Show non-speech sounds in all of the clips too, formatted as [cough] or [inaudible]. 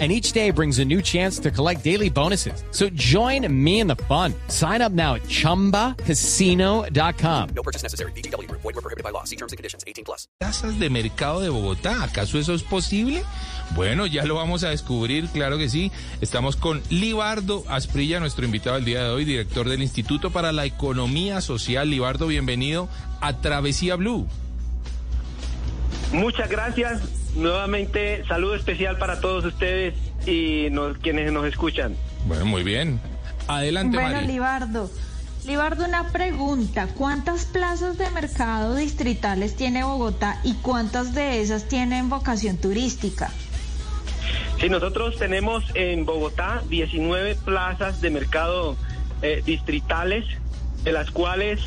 and each day brings a new chance to collect daily bonuses. So join me in the fun. Sign up now at ChumbaCasino.com. No purchase necessary. BGW. Void were prohibited by law. See terms and conditions. 18 plus. Tasas de mercado de Bogotá. ¿Acaso eso es posible? Bueno, ya lo vamos a descubrir, claro que sí. Estamos con Libardo Asprilla, nuestro invitado el día de hoy, director del Instituto para la Economía Social. Libardo, bienvenido a Travesía Blue. Muchas gracias. Nuevamente, saludo especial para todos ustedes y nos, quienes nos escuchan. Bueno, muy bien. Adelante, Bueno, Mari. Libardo. Libardo, una pregunta. ¿Cuántas plazas de mercado distritales tiene Bogotá y cuántas de esas tienen vocación turística? Sí, nosotros tenemos en Bogotá 19 plazas de mercado eh, distritales, de las cuales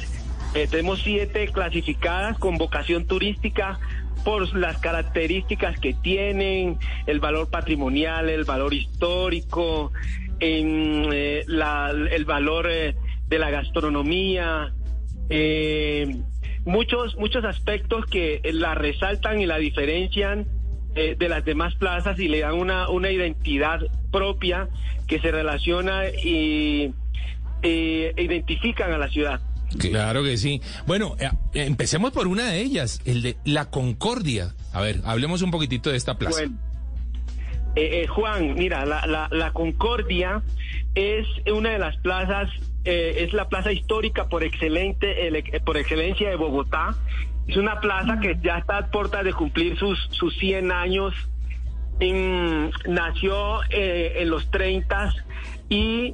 eh, tenemos 7 clasificadas con vocación turística por las características que tienen, el valor patrimonial, el valor histórico, en, eh, la- el valor eh, de la gastronomía, eh, muchos, muchos aspectos que la resaltan y la diferencian de las demás plazas y le dan una, una identidad propia que se relaciona y identifican a la ciudad. Claro que sí. Bueno, eh, empecemos por una de ellas, el de La Concordia. A ver, hablemos un poquitito de esta plaza. Bueno, eh, eh, Juan, mira, la, la, la Concordia es una de las plazas, eh, es la plaza histórica por excelente, el- por excelencia de Bogotá. Es una plaza que ya está a puertas de cumplir sus, sus 100 años. En- nació eh, en los 30 y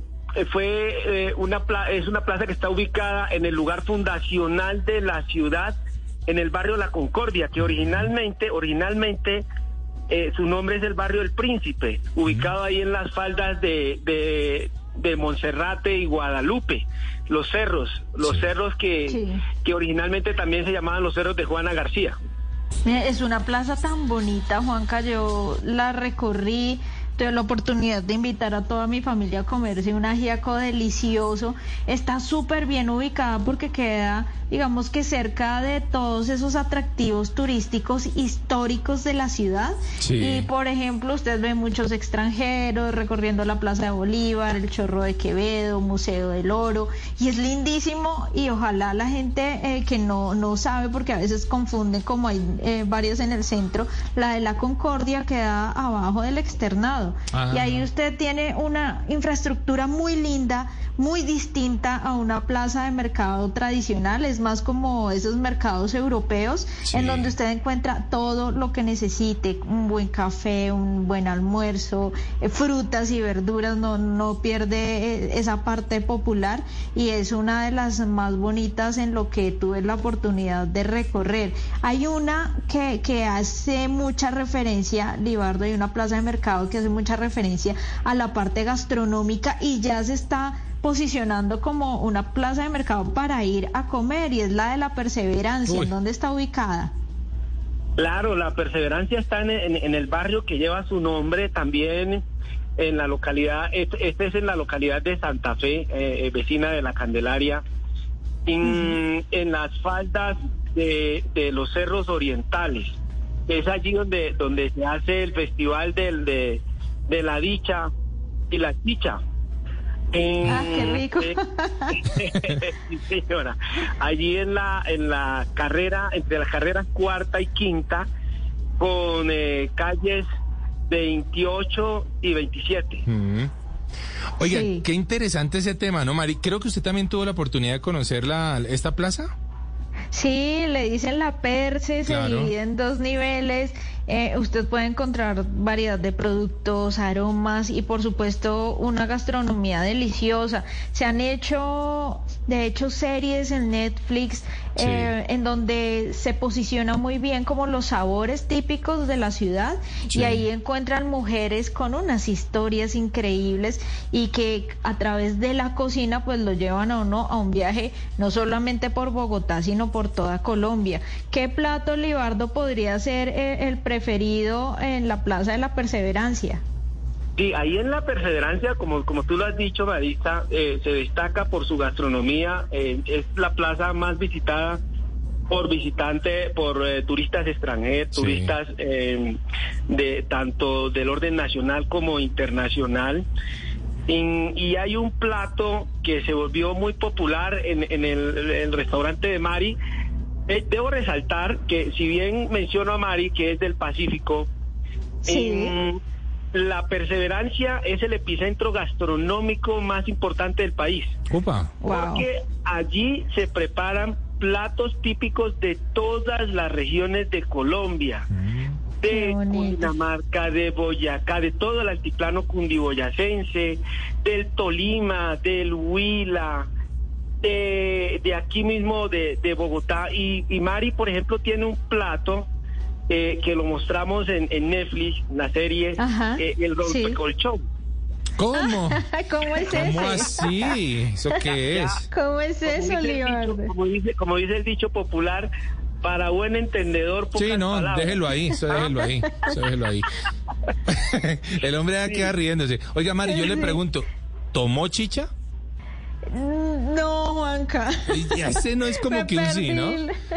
fue eh, una pla- es una plaza que está ubicada en el lugar fundacional de la ciudad, en el barrio La Concordia, que originalmente, originalmente eh, su nombre es el barrio El Príncipe, ubicado ahí en las faldas de, de, de Monserrate y Guadalupe, los cerros, los Sí. cerros que, Sí. que originalmente también se llamaban los cerros de Juana García. Es una plaza tan bonita, Juanca. Yo la recorrí, tuve la oportunidad de invitar a toda mi familia a comerse un ajiaco delicioso. Está súper bien ubicada porque queda, digamos que cerca de todos esos atractivos turísticos históricos de la ciudad. Sí. Y por ejemplo, usted ve muchos extranjeros recorriendo la Plaza de Bolívar, el Chorro de Quevedo, Museo del Oro, y es lindísimo y ojalá la gente eh, que no, no sabe, porque a veces confunden como hay eh, varias en el centro, la de la Concordia queda abajo del externado. Ah. Y ahí usted tiene una infraestructura muy linda, muy distinta a una plaza de mercado tradicional, es más como esos mercados europeos Sí. en donde usted encuentra todo lo que necesite, un buen café, un buen almuerzo, eh, frutas y verduras, no, no pierde eh, esa parte popular y es una de las más bonitas en lo que tuve la oportunidad de recorrer. Hay una que, que hace mucha referencia, Libardo, hay una plaza de mercado que hace mucha referencia a la parte gastronómica y ya se está posicionando como una plaza de mercado para ir a comer y es la de la perseverancia. Uy. ¿En dónde está ubicada? Claro, la perseverancia está en, en- en el barrio que lleva su nombre, también en la localidad, este, este es en la localidad de Santa Fe, eh, eh, vecina de la Candelaria, en, en las faldas de, de los cerros orientales. Es allí donde, donde se hace el festival del, de, de la dicha y la dicha. Ah, qué rico. eh, [laughs] sí, señora. Allí en la en la carrera entre las carreras cuarta y quinta con eh, calles 28 y 27. Mm. Oiga, Sí. qué interesante ese tema, ¿no, Mari? Creo que usted también tuvo la oportunidad de conocer la, esta plaza. Sí, le dicen la Perse, se Claro. divide en dos niveles eh, usted puede encontrar variedad de productos, aromas y por supuesto una gastronomía deliciosa. Se han hecho, de hecho, series en Netflix eh, en donde se posiciona muy bien como los sabores típicos de la ciudad y ahí encuentran mujeres con unas historias increíbles y que a través de la cocina pues lo llevan a uno a un viaje no solamente por Bogotá sino por toda Colombia. ¿Qué plato Libardo podría ser eh, el preferido en la Plaza de la Perseverancia? Sí, ahí en la perseverancia, como, como tú lo has dicho, Marisa, eh, se destaca por su gastronomía. Eh, es la plaza más visitada por visitantes, por eh, turistas extranjeros, turistas de tanto del orden nacional como internacional. Y, hay un plato que se volvió muy popular en, en el, restaurante de Mari. Debo resaltar que si bien menciono a Mari, que es del Pacífico, sí la perseverancia es el epicentro gastronómico más importante del país. Opa. Porque allí se preparan platos típicos de todas las regiones de Colombia. Mm. De Cundinamarca, de Boyacá, de todo el altiplano cundiboyacense, del Tolima, del Huila, de, aquí mismo de, Bogotá. Y, y Mari, por ejemplo, tiene un plato eh, que lo mostramos en, Netflix, la serie eh, El Rompecolchón. ¿Cómo? [laughs] ¿Cómo es ¿Cómo así? ¿Eso qué es? ¿Cómo es eso, Libardo? Como dice, como dice el dicho popular, para buen entendedor, Sí, no, déjelo ahí, eso déjelo ahí, eso déjelo ahí. [laughs] [laughs] el hombre va a quedar riéndose. Oiga, Mari, yo le pregunto, ¿tomó chicha? No, Juanca. ese no es como [laughs] que un sí, ¿no?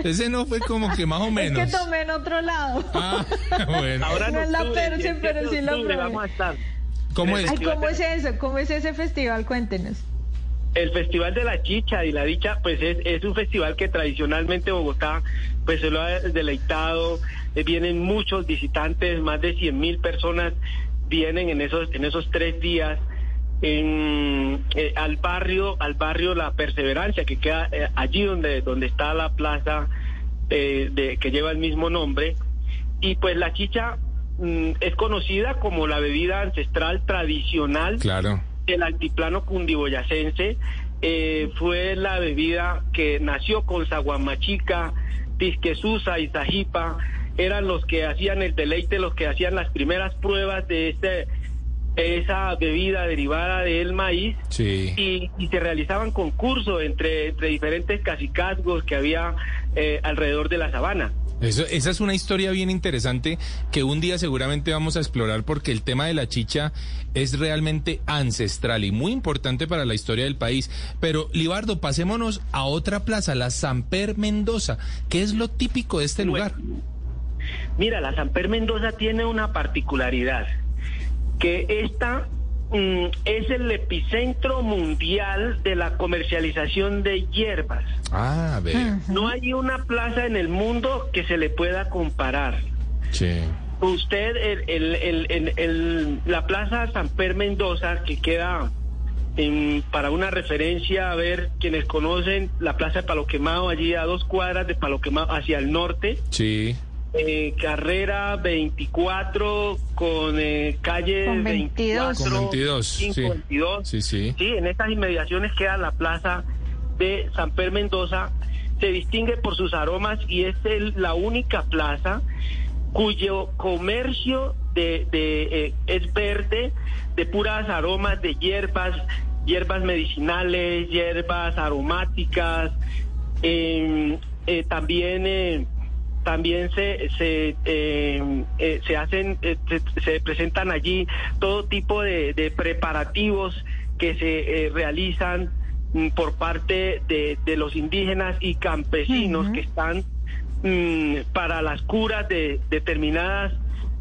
Ese no fue como que más o menos. [laughs] Es que tomé en otro lado. Ah, [laughs] bueno. Ahora no, es la Perse, pero sí lo probé. Vamos a estar. ¿Cómo es? ¿Cómo es eso? ¿Cómo es ese festival? Cuéntenos. El Festival de la Chicha y la Dicha, pues es, es un festival que tradicionalmente Bogotá, pues se lo ha deleitado. Eh, vienen muchos visitantes, más de 100 mil personas vienen en esos, en esos tres días en, eh, al barrio, al barrio La Perseverancia, que queda eh, allí donde, donde está la plaza eh, de, que lleva el mismo nombre. Y pues la chicha mm, es conocida como la bebida ancestral tradicional claro. del altiplano cundiboyacense. fue la bebida que nació con Zaguamachica, Tisquesusa y Zajipa. Eran los que hacían el deleite, los que hacían las primeras pruebas de este esa bebida derivada del maíz y, se realizaban concursos entre, entre diferentes cacicazgos que había eh, alrededor de la sabana. Eso, esa es una historia bien interesante que un día seguramente vamos a explorar porque el tema de la chicha es realmente ancestral y muy importante para la historia del país. Pero, Libardo, pasémonos a otra plaza, la Samper Mendoza. ¿Qué es lo típico de este lugar? Mira, la Samper Mendoza tiene una particularidad que esta mm, es el epicentro mundial de la comercialización de hierbas. Ah, No hay una plaza en el mundo que se le pueda comparar. Sí. Usted, el, la plaza San Per Mendoza, que queda para una referencia, a ver, quienes conocen la plaza de Palo Quemado, allí a dos cuadras de Palo Quemado hacia el norte. Sí. Eh, carrera 24 con eh, calle 22. 22, sí. sí. Sí, en estas inmediaciones queda la plaza de San Pedro Mendoza. Se distingue por sus aromas y es la única plaza cuyo comercio de, de eh, es verde, de puras aromas de hierbas, hierbas medicinales, hierbas aromáticas, em, también también se se, eh, eh, se hacen eh, se, presentan allí todo tipo de, preparativos que se realizan mm, por parte de, los indígenas y campesinos que están mm, para las curas de determinadas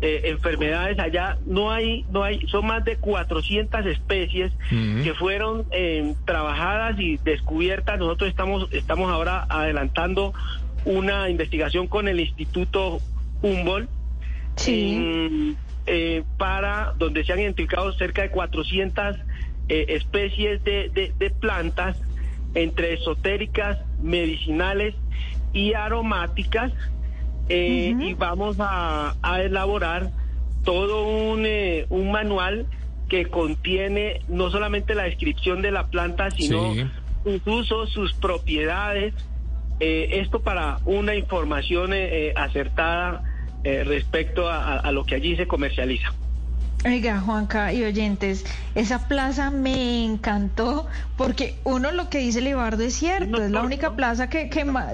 enfermedades allá. No hay no hay son más de 400 especies que fueron trabajadas y descubiertas. Nosotros estamos estamos ahora adelantando una investigación con el Instituto Humboldt eh, para donde se han identificado cerca de 400 eh, especies de, de, plantas entre esotéricas, medicinales y aromáticas. Eh, y vamos a, a elaborar todo un, eh, un manual que contiene no solamente la descripción de la planta, sino Sí. sus usos, sus propiedades, eh, esto para una información eh, eh, acertada eh, respecto a, a- a lo que allí se comercializa. Oiga, Juanca y oyentes, esa plaza me encantó porque uno lo que dice Libardo es cierto, es la única plaza que,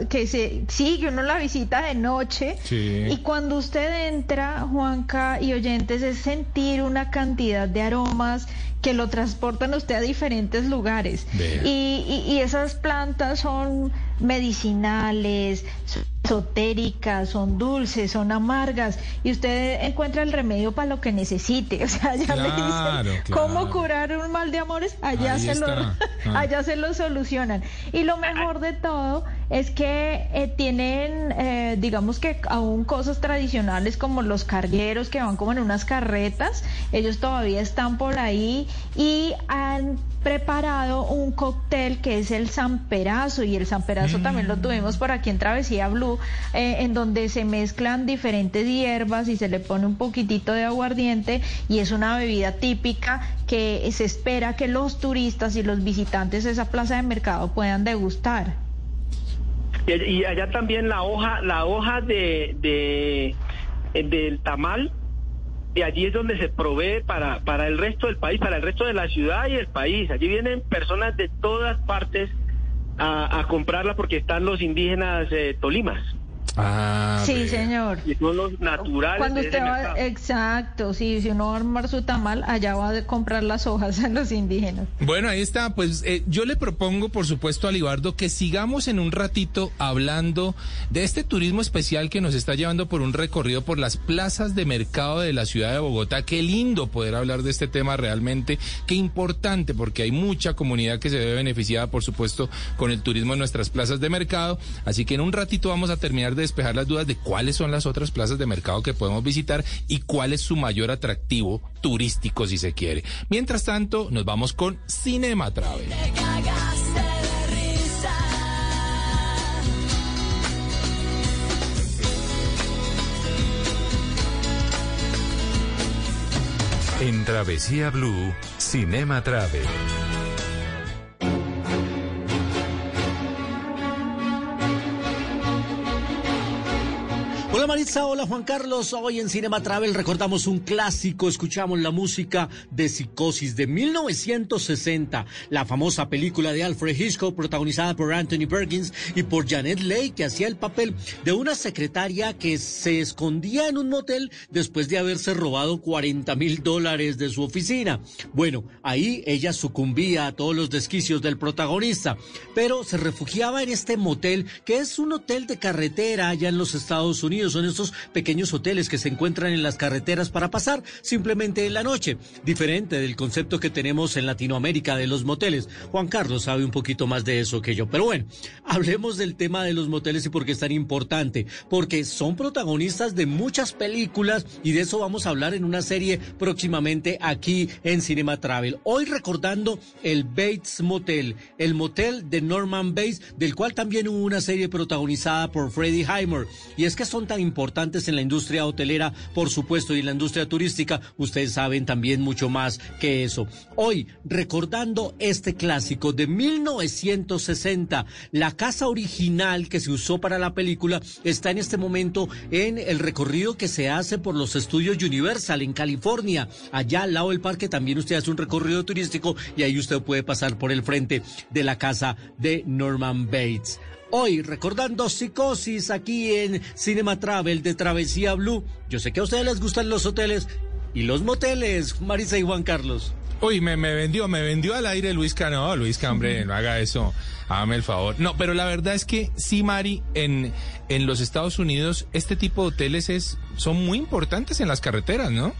que, se sigue, uno la visita de noche Sí. y cuando usted entra, Juanca y oyentes, es sentir una cantidad de aromas que lo transportan a usted a diferentes lugares. Y, y- y esas plantas son medicinales, son esotéricas, son dulces, son amargas y usted encuentra el remedio para lo que necesite. [laughs] O sea, ya le Claro, dicen claro. cómo curar un mal de amores, allá Ahí se lo. [laughs] Ah. allá se lo solucionan. Y lo mejor de todo es que eh, tienen, eh, digamos que aún cosas tradicionales como los cargueros que van como en unas carretas, ellos todavía están por ahí y han preparado un cóctel que es el Samperazo y el Samperazo también lo tuvimos por aquí en Travesía Blue, eh, en donde se mezclan diferentes hierbas y se le pone un poquitito de aguardiente y es una bebida típica que se espera que los turistas y los visitantes de esa plaza de mercado puedan degustar. Y, allá también la hoja, la hoja de, de del tamal, de allí es donde se provee para, para el resto del país, para el resto de la ciudad y el país. Allí vienen personas de todas partes a, a comprarla porque están los indígenas eh, tolimas. Ah, sí, señor. Y son los naturales Cuando usted va, exacto, sí, si uno va a armar su tamal, allá va a comprar las hojas [laughs] a los indígenas. Bueno, ahí está. Pues eh, yo le propongo, por supuesto, a Libardo que sigamos en un ratito hablando de este turismo especial que nos está llevando por un recorrido por las plazas de mercado de la ciudad de Bogotá. Qué lindo poder hablar de este tema realmente. Qué importante, porque hay mucha comunidad que se ve beneficiada, por supuesto, con el turismo en nuestras plazas de mercado. Así que en un ratito vamos a terminar de despejar las dudas de cuáles son las otras plazas de mercado que podemos visitar y cuál es su mayor atractivo turístico, si se quiere. Mientras tanto, nos vamos con Cinema Travel. En Travesía Blue, Cinema Travel. Hola Maritza, hola Juan Carlos. Hoy en Cinema Travel recordamos un clásico, escuchamos la música de Psicosis de 1960, la famosa película de Alfred Hitchcock protagonizada por Anthony Perkins y por Janet Leigh que hacía el papel de una secretaria que se escondía en un motel después de haberse robado 40 mil dólares de su oficina. Bueno, ahí ella sucumbía a todos los desquicios del protagonista, pero se refugiaba en este motel que es un hotel de carretera allá en los Estados Unidos. Son estos pequeños hoteles que se encuentran en las carreteras para pasar simplemente en la noche. Diferente del concepto que tenemos en Latinoamérica de los moteles. Juan Carlos sabe un poquito más de eso que yo. Pero bueno, [laughs] hablemos del tema de los moteles y por qué es tan importante. Porque son protagonistas de muchas películas y de eso vamos a hablar en una serie próximamente aquí en Cinema Travel. Hoy recordando el Bates Motel, el motel de Norman Bates, del cual también hubo una serie protagonizada por Freddie Heimer. Y es que son tan importantes en la industria hotelera, por supuesto, y en la industria turística, ustedes saben también mucho más que eso. Hoy, recordando este clásico de 1960, la casa original que se usó para la película está en este momento en el recorrido que se hace por los estudios Universal en California. Allá al lado del parque también usted hace un recorrido turístico y ahí usted puede pasar por el frente de la casa de Norman Bates. Hoy, recordando Psicosis aquí en Cinema Travel de Travesía Blue. Yo sé que a ustedes les gustan los hoteles y los moteles, Marisa y Juan Carlos. Uy, me, me vendió, me vendió al aire Luis Cano. Luis Cambre, no haga eso. Hágame el favor. No, pero la verdad es que sí, Mari, en, en los Estados Unidos este tipo de hoteles es, son muy importantes en las carreteras, ¿no?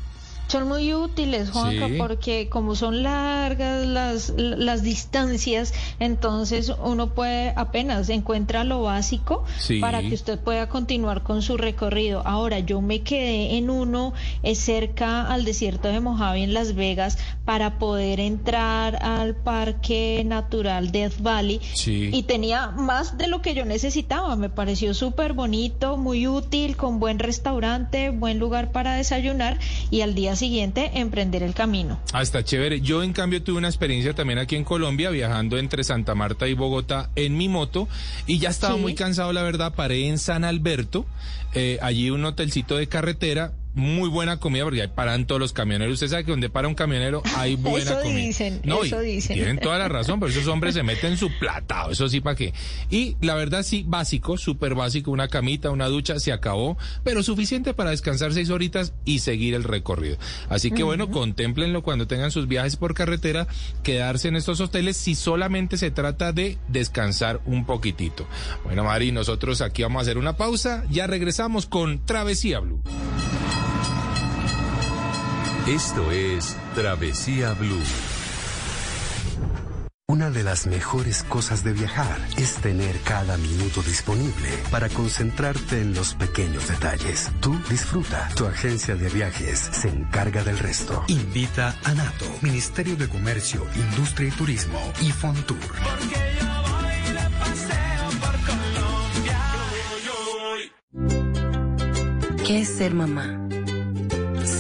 Son muy útiles, Juanca, Sí. porque como son largas las, las distancias, entonces uno puede apenas encuentra lo básico Sí. para que usted pueda continuar con su recorrido. Ahora, yo me quedé en uno eh, cerca al desierto de Mojave en Las Vegas para poder entrar al Parque Natural Death Valley Sí. y tenía más de lo que yo necesitaba. Me pareció súper bonito, muy útil, con buen restaurante, buen lugar para desayunar y al día siguiente emprender el camino. Ah, está chévere. Yo, en cambio, tuve una experiencia también aquí en Colombia, viajando entre Santa Marta y Bogotá en mi moto, y ya estaba Sí. muy cansado, la verdad. Paré en San Alberto, eh, allí un hotelcito de carretera. Muy buena comida porque ahí paran todos los camioneros. Usted sabe que donde para un camionero hay [laughs] buena Eso comida. dicen, no, eso dicen. Tienen toda la razón, pero esos hombres se meten su platado, eso sí, ¿para qué? Y la verdad sí, básico, súper básico, una camita, una ducha, se acabó, pero suficiente para descansar seis horitas y seguir el recorrido. Así que bueno, contémplenlo cuando tengan sus viajes por carretera, quedarse en estos hoteles si solamente se trata de descansar un poquitito. Bueno, Mari, nosotros aquí vamos a hacer una pausa, ya regresamos con Travesía Blue. Esto es Travesía Blue. Una de las mejores cosas de viajar es tener cada minuto disponible para concentrarte en los pequeños detalles. Tú disfruta. Tu agencia de viajes se encarga del resto. Invita a NATO, Ministerio de Comercio, Industria y Turismo y Fontour. ¿Qué es ser mamá?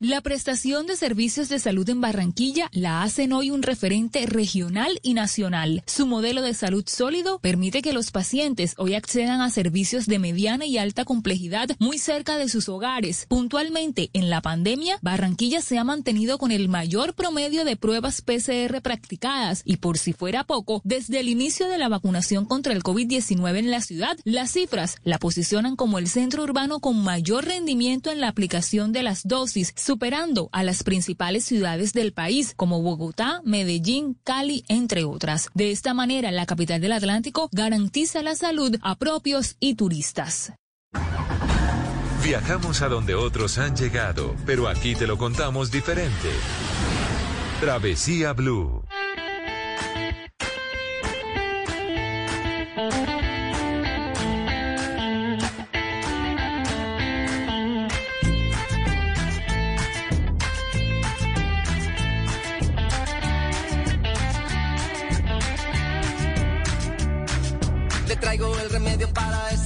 La prestación de servicios de salud en Barranquilla la hacen hoy un referente regional y nacional. Su modelo de salud sólido permite que los pacientes hoy accedan a servicios de mediana y alta complejidad muy cerca de sus hogares. Puntualmente, en la pandemia, Barranquilla se ha mantenido con el mayor promedio de pruebas PCR practicadas y por si fuera poco, desde el inicio de la vacunación contra el COVID-19 en la ciudad, las cifras la posicionan como el centro urbano con mayor rendimiento en la aplicación de las dosis superando a las principales ciudades del país como Bogotá, Medellín, Cali, entre otras. De esta manera, la capital del Atlántico garantiza la salud a propios y turistas. Viajamos a donde otros han llegado, pero aquí te lo contamos diferente. Travesía Blue.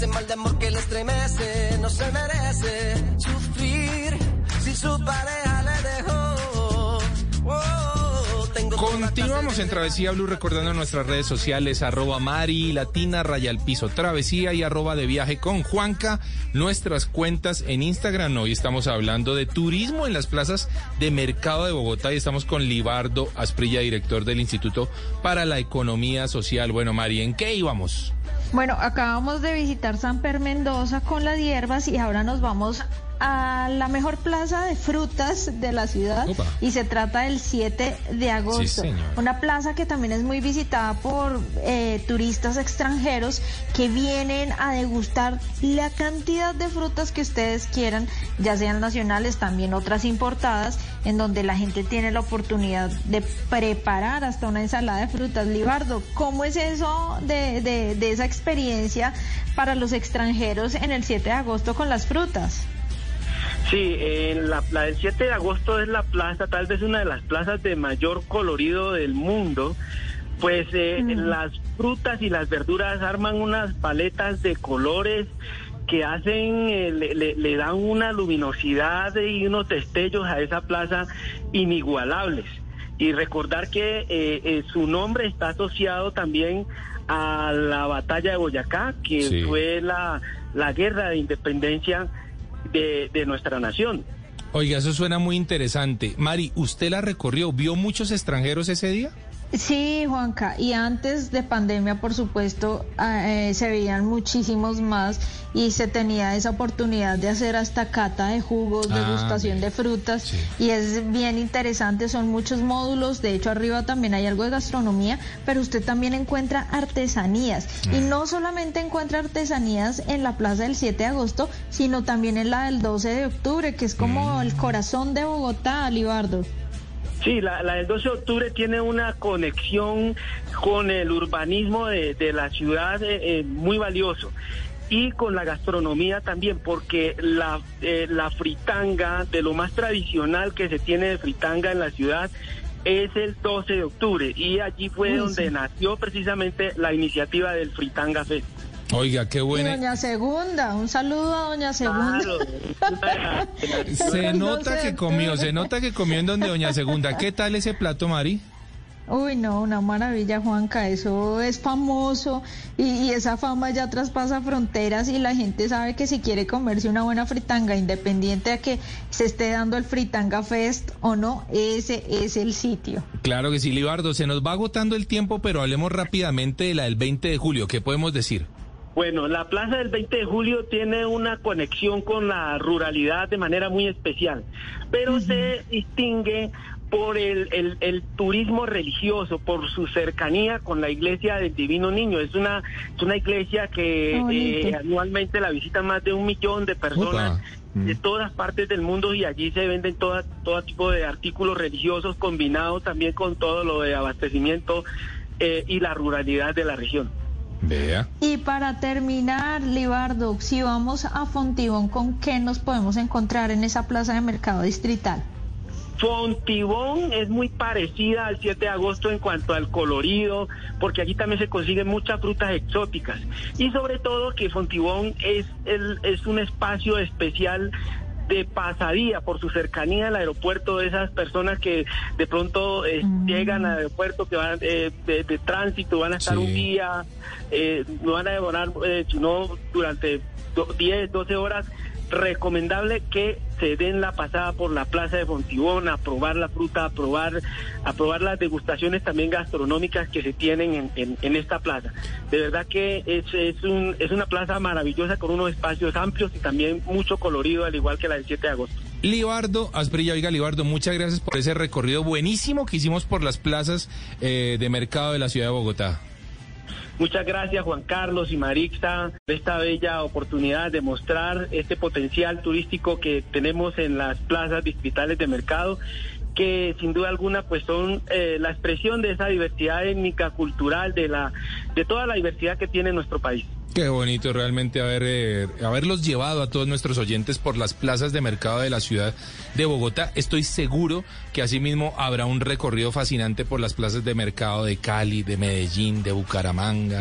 Ese mal de amor que le estremece. No se merece sufrir si su pareja le dejó. Oh, tengo Continuamos en Travesía Blue recordando nuestras redes sociales, arroba Mari, Latina, Raya al Piso, Travesía y arroba de viaje con Juanca, nuestras cuentas en Instagram. Hoy estamos hablando de turismo en las plazas de mercado de Bogotá y estamos con Libardo Asprilla, director del Instituto para la Economía Social. Bueno, Mari, ¿en qué íbamos? Bueno, acabamos de visitar San Per Mendoza con las hierbas y ahora nos vamos a la mejor plaza de frutas de la ciudad Opa. y se trata del 7 de agosto. Una plaza que también es muy visitada por eh, turistas extranjeros que vienen a degustar la cantidad de frutas que ustedes quieran, ya sean nacionales, también otras importadas, en donde la gente tiene la oportunidad de preparar hasta una ensalada de frutas. Libardo, ¿cómo es eso de, de, de esa experiencia para los extranjeros en el 7 de agosto con las frutas? Sí, en la, la del 7 de agosto es la plaza, tal vez una de las plazas de mayor colorido del mundo. Pues eh, las frutas y las verduras arman unas paletas de colores que hacen, eh, le, le- le dan una luminosidad y unos destellos a esa plaza inigualables. Y recordar que eh, eh, su nombre está asociado también a la batalla de Boyacá, que Sí. fue la, la guerra de independencia de, de nuestra nación. Oiga, eso suena muy interesante. Mari, ¿usted la recorrió? ¿Vio muchos extranjeros ese día? Sí, Juanca, y antes de pandemia, por supuesto, eh, se veían muchísimos más y se tenía esa oportunidad de hacer hasta cata de jugos, Ah, degustación de frutas y es bien interesante, son muchos módulos, de hecho arriba también hay algo de gastronomía, pero usted también encuentra artesanías y no solamente encuentra artesanías en la Plaza del 7 de agosto, sino también en la del 12 de octubre, que es como el corazón de Bogotá, Libardo. Sí, la, la del 12 de octubre tiene una conexión con el urbanismo de, de la ciudad eh, eh, muy valioso y con la gastronomía también, porque la, eh, la fritanga, de lo más tradicional que se tiene de fritanga en la ciudad, es el 12 de octubre y allí fue Uy, donde sí. nació precisamente la iniciativa del Fritanga Fest. Oiga, qué Y buena. doña Segunda, un saludo a doña Segunda. Claro, Se [laughs] nota 12 de que comió, se nota que comió en donde Doña Segunda. ¿Qué tal ese plato, Mari? Uy, no, una maravilla, Juanca, eso es famoso y, y esa fama ya traspasa fronteras y la gente sabe que si quiere comerse una buena fritanga, independiente de que se esté dando el Fritanga Fest o no, ese es el sitio. Claro que sí, Libardo. Se nos va agotando el tiempo, pero hablemos rápidamente de la del 20 de julio. ¿Qué podemos decir? Bueno, la Plaza del 20 de Julio tiene una conexión con la ruralidad de manera muy especial, pero se distingue por el, el- el turismo religioso, por su cercanía con la iglesia del Divino Niño. Es una, es una iglesia que eh, anualmente la visitan más de un millón de personas. Opa. Mm. de todas partes del mundo y allí se venden toda, todo tipo de artículos religiosos combinados también con todo lo de abastecimiento eh, y la ruralidad de la región. Vea. Y para terminar, Libardo, si vamos a Fontibón, ¿con qué nos podemos encontrar en esa plaza de mercado distrital? Fontibón es muy parecida al 7 de agosto en cuanto al colorido, porque aquí también se consiguen muchas frutas exóticas. Y sobre todo que Fontibón es, el, es un espacio especial de pasadía por su cercanía al aeropuerto de esas personas que de pronto eh, llegan al aeropuerto que van eh, de, de tránsito van a estar Sí. un día eh, no van a demorar eh, sino durante do- 10 12 horas recomendable que se den la pasada por la plaza de Fontibón a probar la fruta, a probar, probar las degustaciones también gastronómicas que se tienen en, en- en esta plaza. De verdad que es, es, un, es una plaza maravillosa con unos espacios amplios y también mucho colorido, al igual que la del 7 de agosto. Libardo, Asprilla, oiga, Libardo, muchas gracias por ese recorrido buenísimo que hicimos por las plazas eh, de mercado de la ciudad de Bogotá. Muchas gracias Juan Carlos y Marixa por esta bella oportunidad de mostrar este potencial turístico que tenemos en las plazas distritales de mercado que sin duda alguna pues son eh, la expresión de esa diversidad étnica, cultural, de la de toda la diversidad que tiene nuestro país. Qué bonito realmente haber, eh, haberlos llevado a todos nuestros oyentes por las plazas de mercado de la ciudad de Bogotá. Estoy seguro que asimismo habrá un recorrido fascinante por las plazas de mercado de Cali, de Medellín, de Bucaramanga.